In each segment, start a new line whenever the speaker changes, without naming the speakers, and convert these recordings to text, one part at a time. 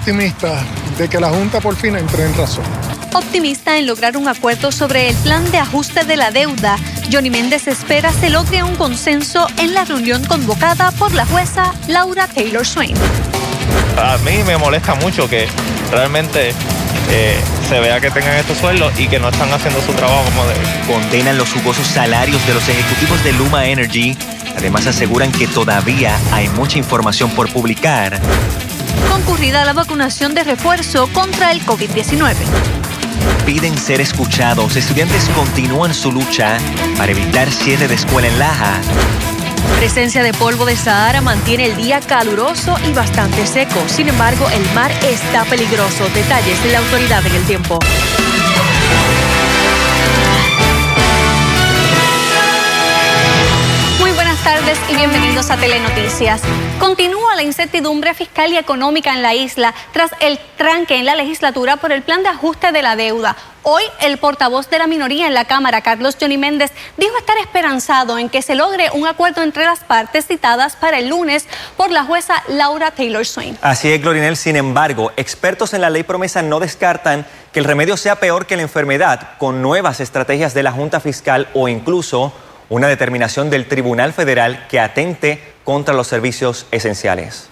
optimista de que la Junta por fin entre en razón.
Optimista en lograr un acuerdo sobre el plan de ajuste de la deuda, Johnny Méndez espera se logre un consenso en la reunión convocada por la jueza Laura Taylor Swain.
A mí me molesta mucho que realmente eh, se vea que tengan estos sueldos y que no están haciendo su trabajo como deben.
Condenan los jugosos salarios de los ejecutivos de Luma Energy. Además aseguran que todavía hay mucha información por publicar.
Concurrida la vacunación de refuerzo contra el COVID-19.
Piden ser escuchados. Estudiantes continúan su lucha para evitar cierre de escuela en Laja.
Presencia de polvo de Sahara mantiene el día caluroso y bastante seco. Sin embargo, el mar está peligroso. Detalles de la autoridad en el tiempo. Y bienvenidos a Telenoticias. Continúa la incertidumbre fiscal y económica en la isla tras el tranque en la legislatura por el plan de ajuste de la deuda. Hoy el portavoz de la minoría en la Cámara, Carlos Johnny Méndez, dijo estar esperanzado en que se logre un acuerdo entre las partes citadas para el lunes por la jueza Laura Taylor Swain.
Así es, Glorinel. Sin embargo, expertos en la ley promesa no descartan que el remedio sea peor que la enfermedad, con nuevas estrategias de la Junta Fiscal o incluso una determinación del Tribunal Federal que atente contra los servicios esenciales.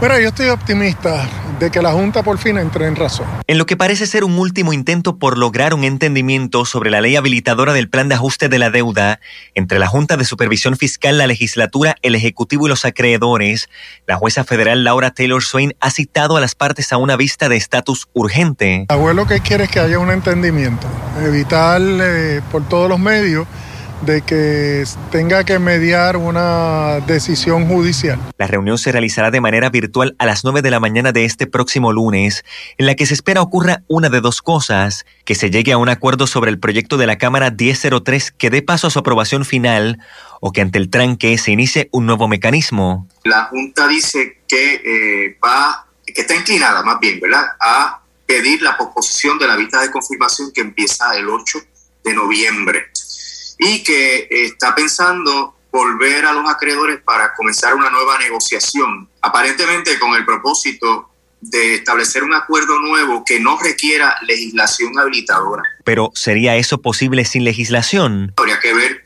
Pero yo estoy optimista de que la Junta por fin entre en razón.
En lo que parece ser un último intento por lograr un entendimiento sobre la ley habilitadora del plan de ajuste de la deuda entre la Junta de Supervisión Fiscal, la legislatura, el Ejecutivo y los acreedores, la jueza federal Laura Taylor Swain ha citado a las partes a una vista de estatus urgente.
Abuelo, que quiere es que haya un entendimiento, evitar eh, por todos los medios de que tenga que mediar una decisión judicial.
La reunión se realizará de manera virtual a las 9 de la mañana de este próximo lunes, en la que se espera ocurra una de dos cosas, que se llegue a un acuerdo sobre el proyecto de la Cámara 1003 que dé paso a su aprobación final o que ante el tranque se inicie un nuevo mecanismo.
La Junta dice que eh, va, que está inclinada más bien, ¿verdad?, a pedir la posposición de la vista de confirmación que empieza el 8 de noviembre y que está pensando volver a los acreedores para comenzar una nueva negociación, aparentemente con el propósito de establecer un acuerdo nuevo que no requiera legislación habilitadora.
Pero ¿sería eso posible sin legislación?
Habría que ver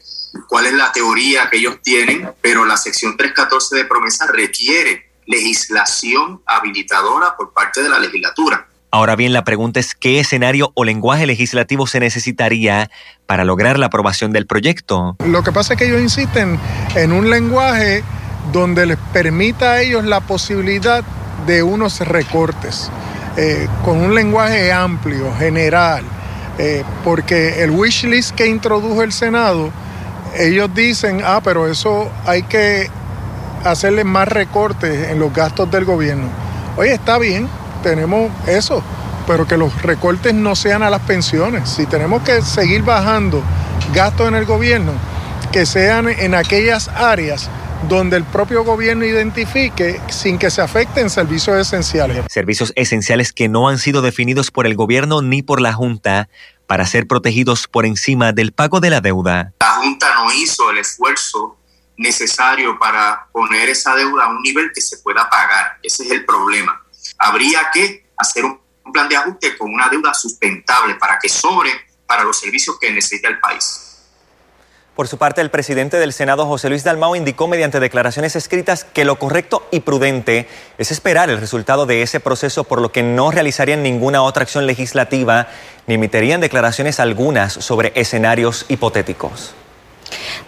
cuál es la teoría que ellos tienen, pero la sección 314 de promesa requiere legislación habilitadora por parte de la legislatura.
Ahora bien, la pregunta es qué escenario o lenguaje legislativo se necesitaría para lograr la aprobación del proyecto.
Lo que pasa es que ellos insisten en un lenguaje donde les permita a ellos la posibilidad de unos recortes, eh, con un lenguaje amplio, general, eh, porque el wish list que introdujo el Senado, ellos dicen, ah, pero eso hay que hacerle más recortes en los gastos del gobierno. Oye, está bien, tenemos eso, pero que los recortes no sean a las pensiones. Si tenemos que seguir bajando gastos en el gobierno, que sean en aquellas áreas donde el propio gobierno identifique sin que se afecten servicios esenciales.
Servicios esenciales que no han sido definidos por el gobierno ni por la Junta para ser protegidos por encima del pago de la deuda.
La Junta no hizo el esfuerzo necesario para poner esa deuda a un nivel que se pueda pagar. Ese es el problema habría que hacer un plan de ajuste con una deuda sustentable para que sobre para los servicios que necesita el país.
Por su parte, el presidente del Senado, José Luis Dalmao, indicó mediante declaraciones escritas que lo correcto y prudente es esperar el resultado de ese proceso, por lo que no realizarían ninguna otra acción legislativa ni emitirían declaraciones algunas sobre escenarios hipotéticos.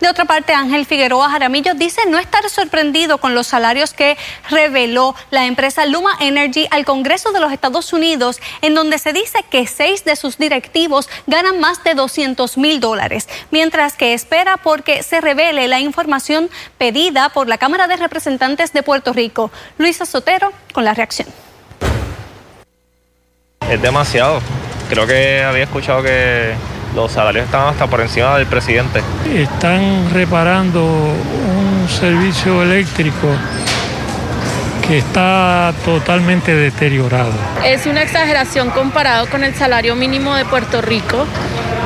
De otra parte, Ángel Figueroa Jaramillo dice no estar sorprendido con los salarios que reveló la empresa Luma Energy al Congreso de los Estados Unidos, en donde se dice que seis de sus directivos ganan más de 200 mil dólares, mientras que espera porque se revele la información pedida por la Cámara de Representantes de Puerto Rico. Luisa Sotero con la reacción.
Es demasiado. Creo que había escuchado que los salarios están hasta por encima del presidente.
Están reparando un servicio eléctrico que está totalmente deteriorado.
Es una exageración comparado con el salario mínimo de Puerto Rico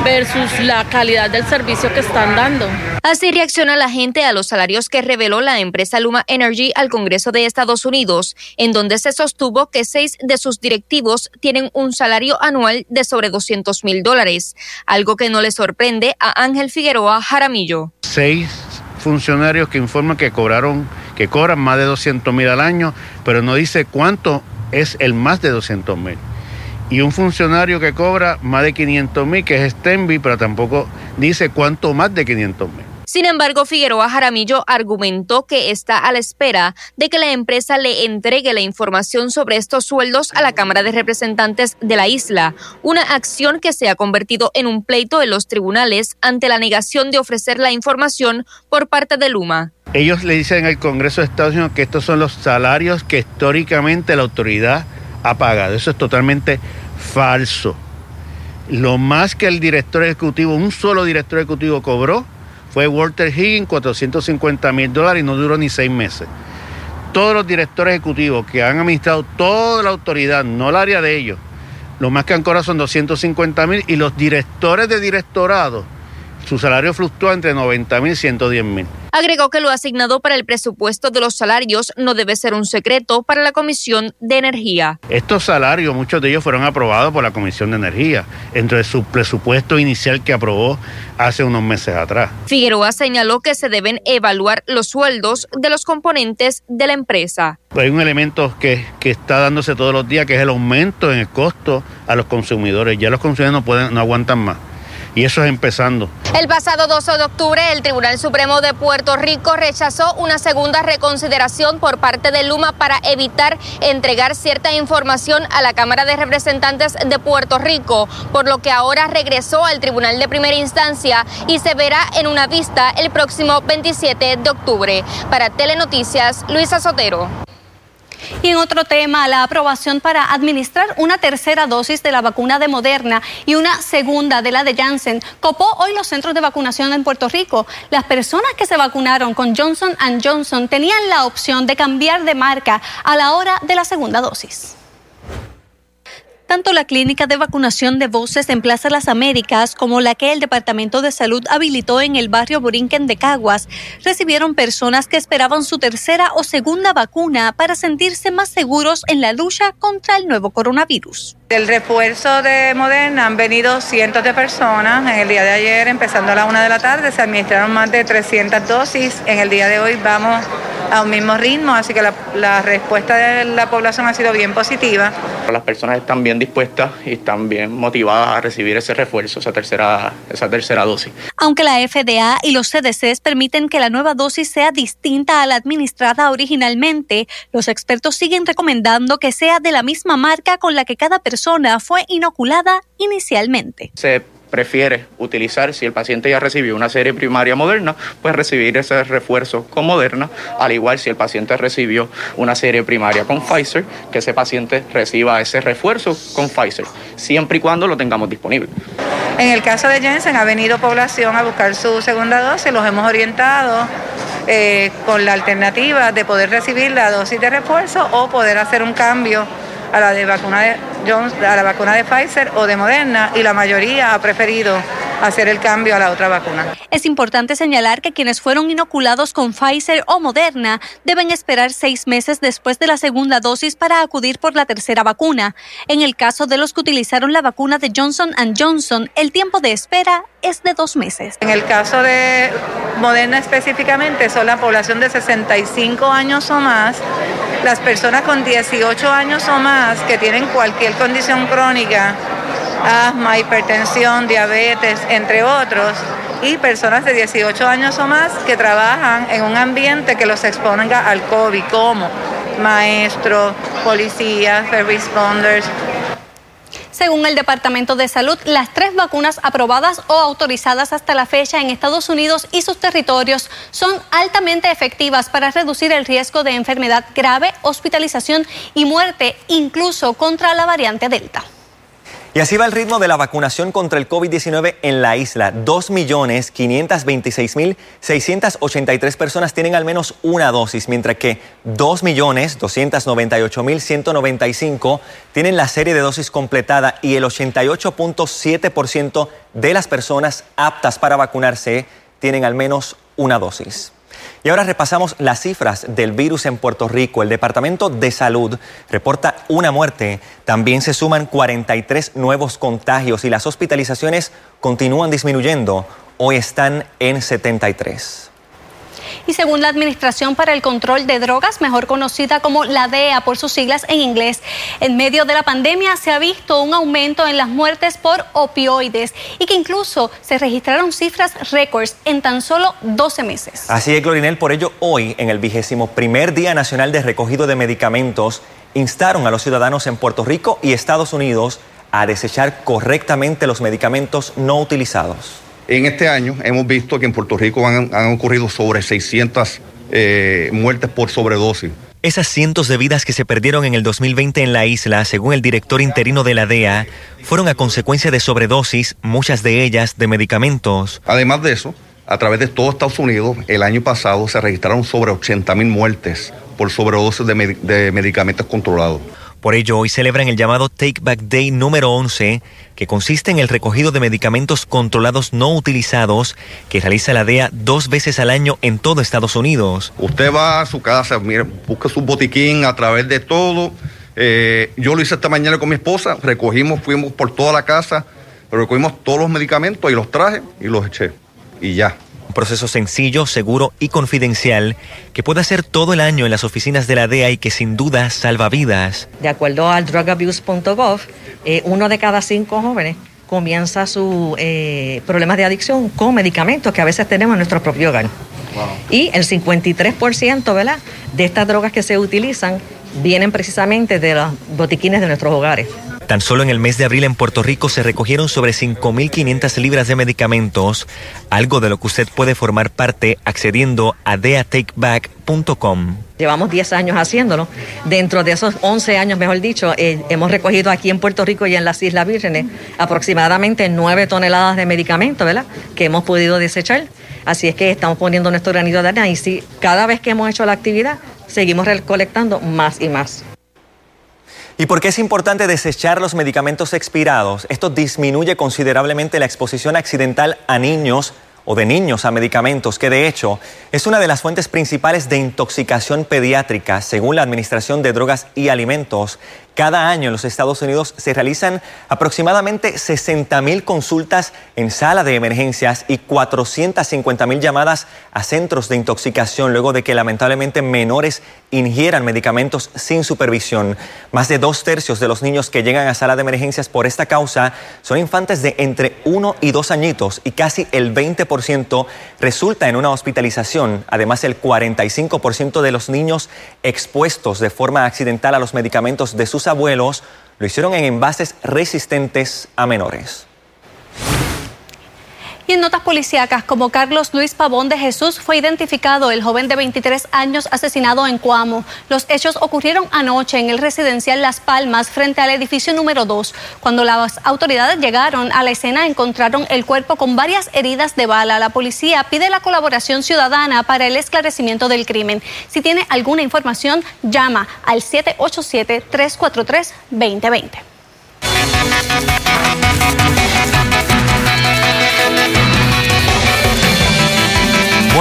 versus la calidad del servicio que están dando.
Así reacciona la gente a los salarios que reveló la empresa Luma Energy al Congreso de Estados Unidos, en donde se sostuvo que seis de sus directivos tienen un salario anual de sobre 200 mil dólares, algo que no le sorprende a Ángel Figueroa Jaramillo.
Seis funcionarios que informan que cobraron, que cobran más de 200 mil al año, pero no dice cuánto es el más de 200 mil y un funcionario que cobra más de 500 mil, que es Stenby, pero tampoco dice cuánto más de 500 mil.
Sin embargo, Figueroa Jaramillo argumentó que está a la espera de que la empresa le entregue la información sobre estos sueldos a la Cámara de Representantes de la isla, una acción que se ha convertido en un pleito en los tribunales ante la negación de ofrecer la información por parte de Luma.
Ellos le dicen al Congreso de Estados Unidos que estos son los salarios que históricamente la autoridad ha pagado. Eso es totalmente falso. Lo más que el director ejecutivo, un solo director ejecutivo cobró, fue Walter Higgins, 450 mil dólares y no duró ni seis meses. Todos los directores ejecutivos que han administrado toda la autoridad, no el área de ellos, lo más que han cobrado son 250 mil y los directores de directorado su salario fluctúa entre 90 mil y 110 mil.
Agregó que lo asignado para el presupuesto de los salarios no debe ser un secreto para la Comisión de Energía.
Estos salarios, muchos de ellos fueron aprobados por la Comisión de Energía, entre su presupuesto inicial que aprobó hace unos meses atrás.
Figueroa señaló que se deben evaluar los sueldos de los componentes de la empresa.
Hay un elemento que, que está dándose todos los días, que es el aumento en el costo a los consumidores. Ya los consumidores no, pueden, no aguantan más y eso es empezando.
El pasado 12 de octubre, el Tribunal Supremo de Puerto Rico rechazó una segunda reconsideración por parte de Luma para evitar entregar cierta información a la Cámara de Representantes de Puerto Rico, por lo que ahora regresó al Tribunal de Primera Instancia y se verá en una vista el próximo 27 de octubre. Para Telenoticias, Luisa Sotero.
Y en otro tema, la aprobación para administrar una tercera dosis de la vacuna de Moderna y una segunda de la de Janssen copó hoy los centros de vacunación en Puerto Rico. Las personas que se vacunaron con Johnson Johnson tenían la opción de cambiar de marca a la hora de la segunda dosis. Tanto la clínica de vacunación de voces en Plaza Las Américas como la que el Departamento de Salud habilitó en el barrio Borinquen de Caguas recibieron personas que esperaban su tercera o segunda vacuna para sentirse más seguros en la lucha contra el nuevo coronavirus.
Del refuerzo de Moderna han venido cientos de personas. En el día de ayer, empezando a la una de la tarde, se administraron más de 300 dosis. En el día de hoy vamos a un mismo ritmo, así que la, la respuesta de la población ha sido bien positiva.
Las personas están bien dispuestas y están bien motivadas a recibir ese refuerzo, esa tercera, esa tercera dosis.
Aunque la FDA y los CDCs permiten que la nueva dosis sea distinta a la administrada originalmente, los expertos siguen recomendando que sea de la misma marca con la que cada persona fue inoculada inicialmente
prefiere utilizar, si el paciente ya recibió una serie primaria moderna, pues recibir ese refuerzo con Moderna, al igual si el paciente recibió una serie primaria con Pfizer, que ese paciente reciba ese refuerzo con Pfizer, siempre y cuando lo tengamos disponible.
En el caso de Jensen ha venido población a buscar su segunda dosis, los hemos orientado eh, con la alternativa de poder recibir la dosis de refuerzo o poder hacer un cambio a la de vacuna de Johnson, a la vacuna de Pfizer o de Moderna y la mayoría ha preferido hacer el cambio a la otra vacuna.
Es importante señalar que quienes fueron inoculados con Pfizer o Moderna deben esperar seis meses después de la segunda dosis para acudir por la tercera vacuna. En el caso de los que utilizaron la vacuna de Johnson Johnson, el tiempo de espera es de dos meses.
En el caso de Moderna específicamente, son la población de 65 años o más, las personas con 18 años o más que tienen cualquier condición crónica, asma, hipertensión, diabetes, entre otros, y personas de 18 años o más que trabajan en un ambiente que los exponga al COVID, como maestros, policías, first responders,
según el Departamento de Salud, las tres vacunas aprobadas o autorizadas hasta la fecha en Estados Unidos y sus territorios son altamente efectivas para reducir el riesgo de enfermedad grave, hospitalización y muerte, incluso contra la variante Delta.
Y así va el ritmo de la vacunación contra el COVID-19 en la isla. 2.526.683 personas tienen al menos una dosis, mientras que 2.298.195 tienen la serie de dosis completada y el 88.7% de las personas aptas para vacunarse tienen al menos una dosis. Y ahora repasamos las cifras del virus en Puerto Rico. El Departamento de Salud reporta una muerte. También se suman 43 nuevos contagios y las hospitalizaciones continúan disminuyendo. Hoy están en 73
y según la Administración para el Control de Drogas, mejor conocida como la DEA por sus siglas en inglés, en medio de la pandemia se ha visto un aumento en las muertes por opioides y que incluso se registraron cifras récords en tan solo 12 meses.
Así es, Glorinel, por ello hoy, en el vigésimo primer Día Nacional de Recogido de Medicamentos, instaron a los ciudadanos en Puerto Rico y Estados Unidos a desechar correctamente los medicamentos no utilizados.
En este año hemos visto que en Puerto Rico han, ocurrido sobre 600 eh, muertes por sobredosis.
Esas cientos de vidas que se perdieron en el 2020 en la isla, según el director interino de la DEA, fueron a consecuencia de sobredosis, muchas de ellas de medicamentos.
Además de eso, a través de todo Estados Unidos, el año pasado se registraron sobre 80 mil muertes por sobredosis de medicamentos controlados.
Por ello, hoy celebran el llamado Take Back Day número 11, que consiste en el recogido de medicamentos controlados no utilizados que realiza la DEA dos veces al año en todo Estados Unidos.
Usted va a su casa, mire, busca su botiquín a través de todo. Eh, yo lo hice esta mañana con mi esposa, recogimos, fuimos por toda la casa, recogimos todos los medicamentos y los traje y los eché. Y ya.
Un proceso sencillo, seguro y confidencial que puede hacer todo el año en las oficinas de la DEA y que sin duda salva vidas.
De acuerdo al drugabuse.gov, eh, uno de cada cinco jóvenes comienza sus eh, problemas de adicción con medicamentos que a veces tenemos en nuestro propio hogar. Y el 53% ¿verdad? de estas drogas que se utilizan vienen precisamente de los botiquines de nuestros hogares.
Tan solo en el mes de abril en Puerto Rico se recogieron sobre 5.500 libras de medicamentos, algo de lo que usted puede formar parte accediendo a deatakeback.com.
Llevamos 10 años haciéndolo. Dentro de esos 11 años, mejor dicho, eh, hemos recogido aquí en Puerto Rico y en las Islas Vírgenes aproximadamente 9 toneladas de medicamentos, ¿verdad? Que hemos podido desechar. Así es que estamos poniendo nuestro granito de arena y si cada vez que hemos hecho la actividad, seguimos recolectando más y más.
¿Y por qué es importante desechar los medicamentos expirados? Esto disminuye considerablemente la exposición accidental a niños o de niños a medicamentos, que de hecho es una de las fuentes principales de intoxicación pediátrica, según la Administración de Drogas y Alimentos. Cada año en los Estados Unidos se realizan aproximadamente 60 mil consultas en sala de emergencias y 450 mil llamadas a centros de intoxicación luego de que lamentablemente menores ingieran medicamentos sin supervisión. Más de dos tercios de los niños que llegan a sala de emergencias por esta causa son infantes de entre 1 y 2 añitos y casi el 20% resulta en una hospitalización. Además, el 45% de los niños expuestos de forma accidental a los medicamentos de sus abuelos lo hicieron en envases resistentes a menores.
Y en notas policíacas, como Carlos Luis Pavón de Jesús fue identificado el joven de 23 años asesinado en Cuamo. Los hechos ocurrieron anoche en el residencial Las Palmas frente al edificio número 2. Cuando las autoridades llegaron a la escena encontraron el cuerpo con varias heridas de bala. La policía pide la colaboración ciudadana para el esclarecimiento del crimen. Si tiene alguna información, llama al 787-343-2020.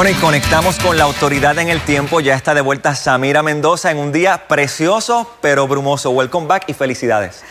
Bueno, y conectamos con la autoridad en el tiempo. Ya está de vuelta Samira Mendoza en un día precioso pero brumoso. Welcome back y felicidades.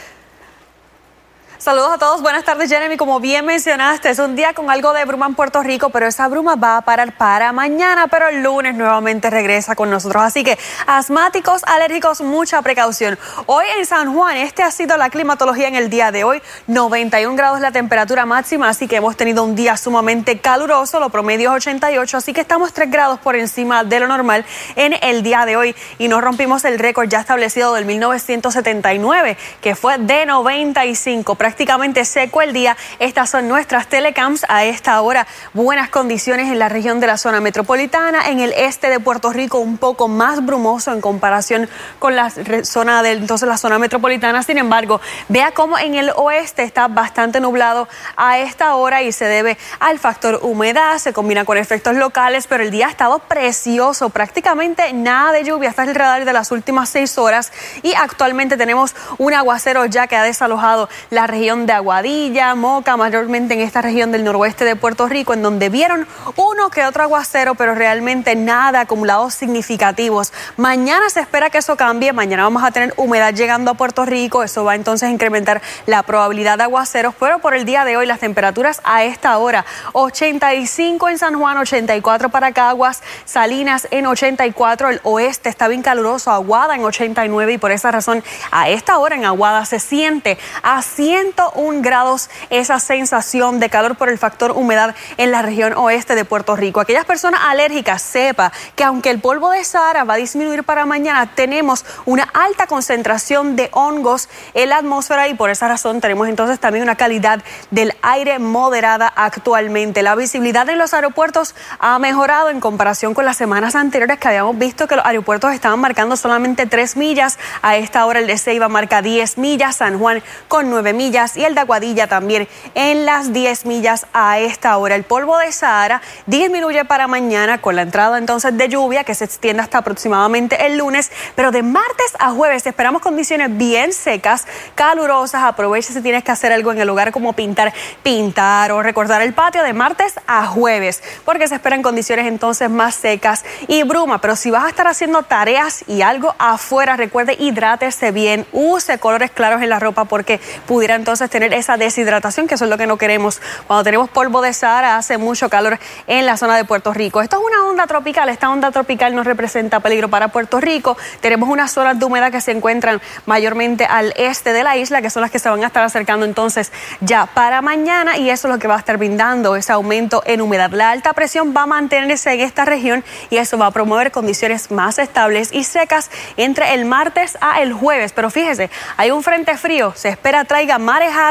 Saludos a todos, buenas tardes Jeremy. Como bien mencionaste, es un día con algo de bruma en Puerto Rico, pero esa bruma va a parar para mañana, pero el lunes nuevamente regresa con nosotros. Así que asmáticos, alérgicos, mucha precaución. Hoy en San Juan, este ha sido la climatología en el día de hoy. 91 grados la temperatura máxima, así que hemos tenido un día sumamente caluroso, lo promedio es 88, así que estamos 3 grados por encima de lo normal en el día de hoy y no rompimos el récord ya establecido del 1979, que fue de 95 prácticamente seco el día. Estas son nuestras telecams a esta hora. Buenas condiciones en la región de la zona metropolitana. En el este de Puerto Rico un poco más brumoso en comparación con la zona de entonces la zona metropolitana. Sin embargo, vea cómo en el oeste está bastante nublado a esta hora y se debe al factor humedad. Se combina con efectos locales, pero el día ha estado precioso. Prácticamente nada de lluvia. hasta el radar de las últimas seis horas y actualmente tenemos un aguacero ya que ha desalojado la región de Aguadilla, Moca, mayormente en esta región del noroeste de Puerto Rico, en donde vieron uno que otro aguacero, pero realmente nada acumulados significativos. Mañana se espera que eso cambie, mañana vamos a tener humedad llegando a Puerto Rico, eso va entonces a incrementar la probabilidad de aguaceros, pero por el día de hoy las temperaturas a esta hora, 85 en San Juan, 84 para Caguas, Salinas en 84, el oeste está bien caluroso, Aguada en 89 y por esa razón a esta hora en Aguada se siente a 101 grados esa sensación de calor por el factor humedad en la región oeste de Puerto Rico. Aquellas personas alérgicas sepa que aunque el polvo de Sahara va a disminuir para mañana, tenemos una alta concentración de hongos en la atmósfera y por esa razón tenemos entonces también una calidad del aire moderada actualmente. La visibilidad en los aeropuertos ha mejorado en comparación con las semanas anteriores que habíamos visto que los aeropuertos estaban marcando solamente 3 millas. A esta hora el de Ceiba marca 10 millas, San Juan con 9 millas y el de Aguadilla también en las 10 millas a esta hora. El polvo de Sahara disminuye para mañana con la entrada entonces de lluvia que se extiende hasta aproximadamente el lunes, pero de martes a jueves esperamos condiciones bien secas, calurosas. Aprovecha si tienes que hacer algo en el lugar como pintar, pintar o recordar el patio de martes a jueves, porque se esperan condiciones entonces más secas y bruma. Pero si vas a estar haciendo tareas y algo afuera, recuerde hidrátese bien, use colores claros en la ropa porque pudiera entonces tener esa deshidratación, que eso es lo que no queremos. Cuando tenemos polvo de Sahara hace mucho calor en la zona de Puerto Rico. Esto es una onda tropical, esta onda tropical no representa peligro para Puerto Rico. Tenemos unas zonas de humedad que se encuentran mayormente al este de la isla, que son las que se van a estar acercando entonces ya para mañana y eso es lo que va a estar brindando ese aumento en humedad. La alta presión va a mantenerse en esta región y eso va a promover condiciones más estables y secas entre el martes a el jueves. Pero fíjese, hay un frente frío, se espera traiga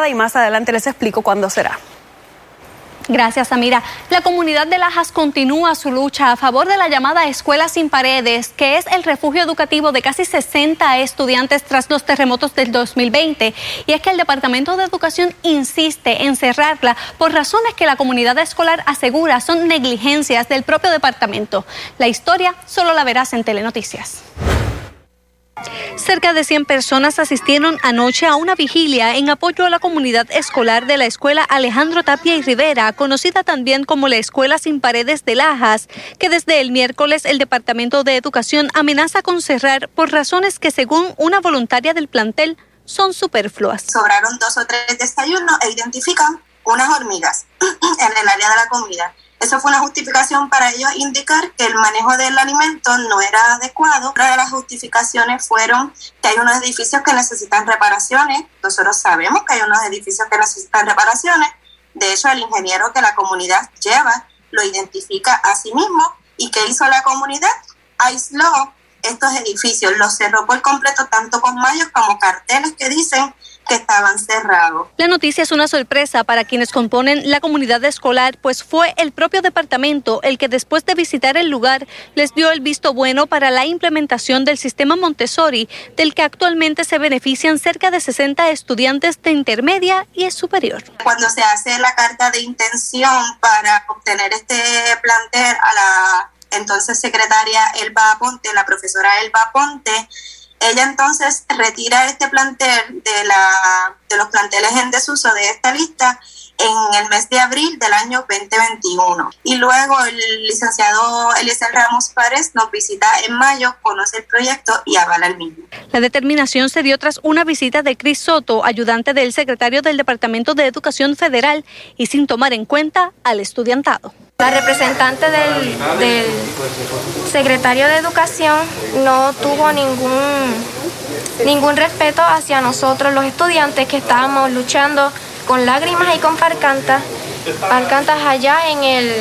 y más adelante les explico cuándo será.
Gracias, Amira. La comunidad de Lajas continúa su lucha a favor de la llamada Escuela sin Paredes, que es el refugio educativo de casi 60 estudiantes tras los terremotos del 2020. Y es que el Departamento de Educación insiste en cerrarla por razones que la comunidad escolar asegura son negligencias del propio departamento. La historia solo la verás en Telenoticias. Cerca de 100 personas asistieron anoche a una vigilia en apoyo a la comunidad escolar de la escuela Alejandro Tapia y Rivera, conocida también como la Escuela Sin Paredes de Lajas, que desde el miércoles el Departamento de Educación amenaza con cerrar por razones que según una voluntaria del plantel son superfluas.
Sobraron dos o tres desayunos e identifican unas hormigas en el área de la comida eso fue una justificación para ellos indicar que el manejo del alimento no era adecuado. Otra de las justificaciones fueron que hay unos edificios que necesitan reparaciones. Nosotros sabemos que hay unos edificios que necesitan reparaciones. De hecho, el ingeniero que la comunidad lleva lo identifica a sí mismo. ¿Y qué hizo la comunidad? Aisló estos edificios, los cerró por completo, tanto con mallos como carteles que dicen que estaban cerrados.
La noticia es una sorpresa para quienes componen la comunidad escolar, pues fue el propio departamento el que después de visitar el lugar les dio el visto bueno para la implementación del sistema Montessori, del que actualmente se benefician cerca de 60 estudiantes de intermedia y superior.
Cuando se hace la carta de intención para obtener este plantel a la entonces secretaria Elba Ponte, la profesora Elba Ponte, ella entonces retira este plantel de, la, de los planteles en desuso de esta lista en el mes de abril del año 2021. Y luego el licenciado Eliezer Ramos Párez nos visita en mayo, conoce el proyecto y avala el mismo.
La determinación se dio tras una visita de Cris Soto, ayudante del secretario del Departamento de Educación Federal, y sin tomar en cuenta al estudiantado.
La representante del, secretario de Educación no tuvo ningún, ningún respeto hacia nosotros, los estudiantes que estábamos luchando con lágrimas y con parcantas, parcantas allá en el,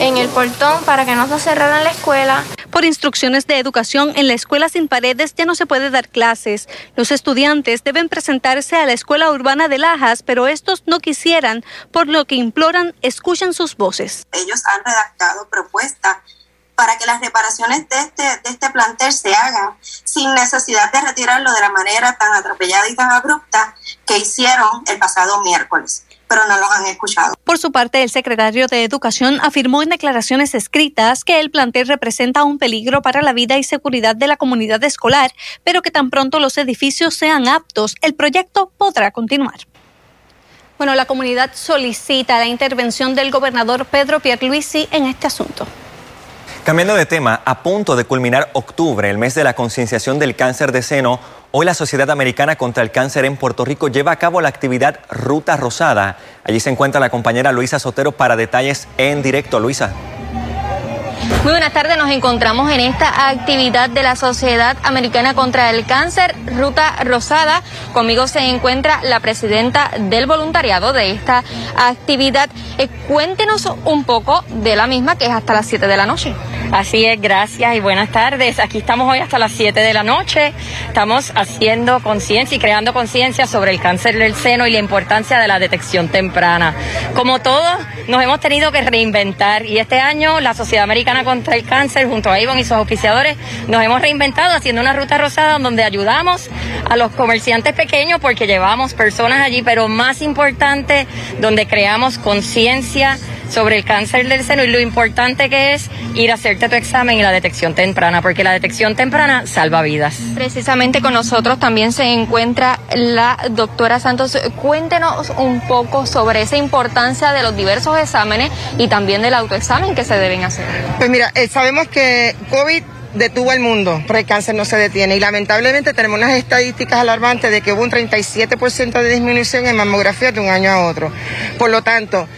en el portón para que no nos cerraran la escuela.
Por instrucciones de educación, en la escuela sin paredes ya no se puede dar clases. Los estudiantes deben presentarse a la escuela urbana de Lajas, pero estos no quisieran, por lo que imploran escuchen sus voces.
Ellos han redactado propuestas para que las reparaciones de este, de este plantel se hagan sin necesidad de retirarlo de la manera tan atropellada y tan abrupta que hicieron el pasado miércoles pero no los han escuchado.
Por su parte, el secretario de Educación afirmó en declaraciones escritas que el plantel representa un peligro para la vida y seguridad de la comunidad escolar, pero que tan pronto los edificios sean aptos, el proyecto podrá continuar. Bueno, la comunidad solicita la intervención del gobernador Pedro Pierluisi en este asunto.
Cambiando de tema, a punto de culminar octubre, el mes de la concienciación del cáncer de seno, hoy la Sociedad Americana contra el Cáncer en Puerto Rico lleva a cabo la actividad Ruta Rosada. Allí se encuentra la compañera Luisa Sotero para detalles en directo. Luisa.
Muy buenas tardes, nos encontramos en esta actividad de la Sociedad Americana contra el Cáncer, Ruta Rosada. Conmigo se encuentra la presidenta del voluntariado de esta actividad. Eh, cuéntenos un poco de la misma, que es hasta las 7 de la noche.
Así es, gracias y buenas tardes. Aquí estamos hoy hasta las 7 de la noche. Estamos haciendo conciencia y creando conciencia sobre el cáncer del seno y la importancia de la detección temprana. Como todos, nos hemos tenido que reinventar y este año la Sociedad Americana contra el Cáncer, junto a Ivonne y sus oficiadores, nos hemos reinventado haciendo una ruta rosada donde ayudamos a los comerciantes pequeños porque llevamos personas allí, pero más importante, donde creamos conciencia sobre el cáncer del seno y lo importante que es ir a hacerte tu examen y la detección temprana, porque la detección temprana salva vidas.
Precisamente con nosotros también se encuentra la doctora Santos. Cuéntenos un poco sobre esa importancia de los diversos exámenes y también del autoexamen que se deben hacer.
Pues mira, eh, sabemos que COVID detuvo el mundo, pero el cáncer no se detiene. Y lamentablemente tenemos unas estadísticas alarmantes de que hubo un 37% de disminución en mamografía de un año a otro. Por lo tanto,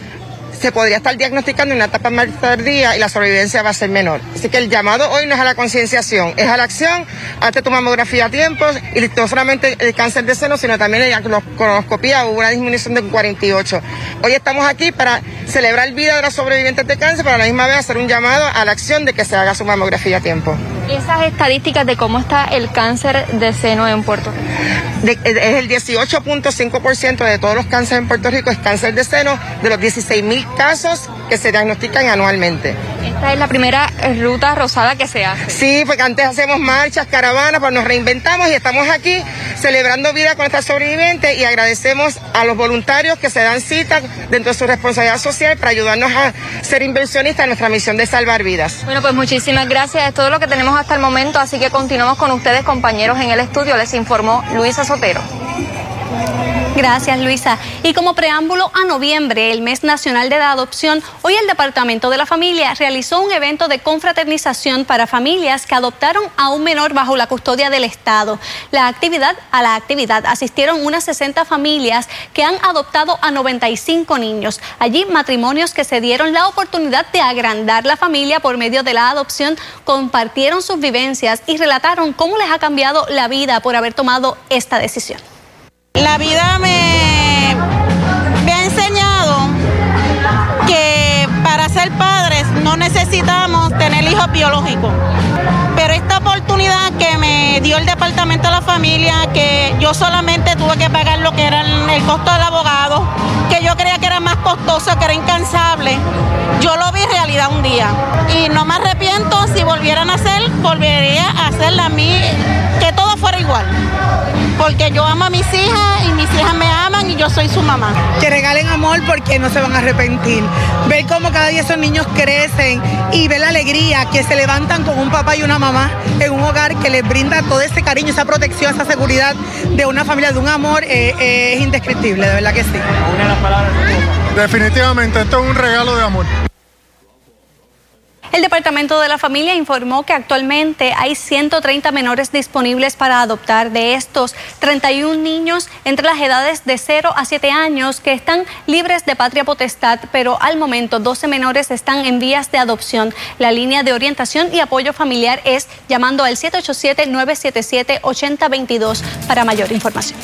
se podría estar diagnosticando una etapa más tardía y la sobrevivencia va a ser menor. Así que el llamado hoy no es a la concienciación, es a la acción, hazte tu mamografía a tiempo y no solamente el cáncer de seno, sino también la colonoscopia, hubo una disminución de 48. Hoy estamos aquí para celebrar vida de los sobrevivientes de cáncer, pero a la misma vez hacer un llamado a la acción de que se haga su mamografía a tiempo.
Esas estadísticas de cómo está el cáncer de seno en Puerto Rico.
es el 18.5% de todos los cánceres en Puerto Rico es cáncer de seno, de los 16 mil casos que se diagnostican anualmente.
Esta es la primera ruta rosada que se hace.
Sí, porque antes hacemos marchas, caravanas, pues nos reinventamos y estamos aquí celebrando vida con estas sobrevivientes y agradecemos a los voluntarios que se dan cita dentro de su responsabilidad social para ayudarnos a ser inversionistas en nuestra misión de salvar vidas.
Bueno, pues muchísimas gracias. Es todo lo que tenemos hasta el momento, así que continuamos con ustedes, compañeros, en el estudio. Les informó Luisa Sotero.
Gracias, Luisa. Y como preámbulo a noviembre, el mes nacional de la adopción, hoy el Departamento de la Familia realizó un evento de confraternización para familias que adoptaron a un menor bajo la custodia del Estado. La actividad, a la actividad asistieron unas 60 familias que han adoptado a 95 niños. Allí matrimonios que se dieron la oportunidad de agrandar la familia por medio de la adopción compartieron sus vivencias y relataron cómo les ha cambiado la vida por haber tomado esta decisión.
La vida me, ha enseñado que para ser padres no necesitamos tener hijos biológicos. Pero esta oportunidad que me dio el Departamento de la Familia, que yo solamente tuve que pagar lo que era el costo del abogado, que yo creía que era más costoso, que era incansable, yo lo vi realidad un día. Y no me arrepiento, si volvieran a hacer, volvería a hacerla a mí, que todo fuera igual. Porque yo amo a mis hijas y mis hijas me aman y yo soy su mamá.
Que regalen amor porque no se van a arrepentir. Ver cómo cada día esos niños crecen y ver la alegría que se levantan con un papá y una mamá en un hogar que les brinda todo ese cariño, esa protección, esa seguridad de una familia, de un amor, eh, eh, es indescriptible, de verdad que sí.
Definitivamente, esto es un regalo de amor.
El Departamento de la Familia informó que actualmente hay 130 menores disponibles para adoptar. De estos, 31 niños entre las edades de 0 a 7 años que están libres de patria potestad, pero al momento 12 menores están en vías de adopción. La línea de orientación y apoyo familiar es llamando al 787-977-8022 para mayor información.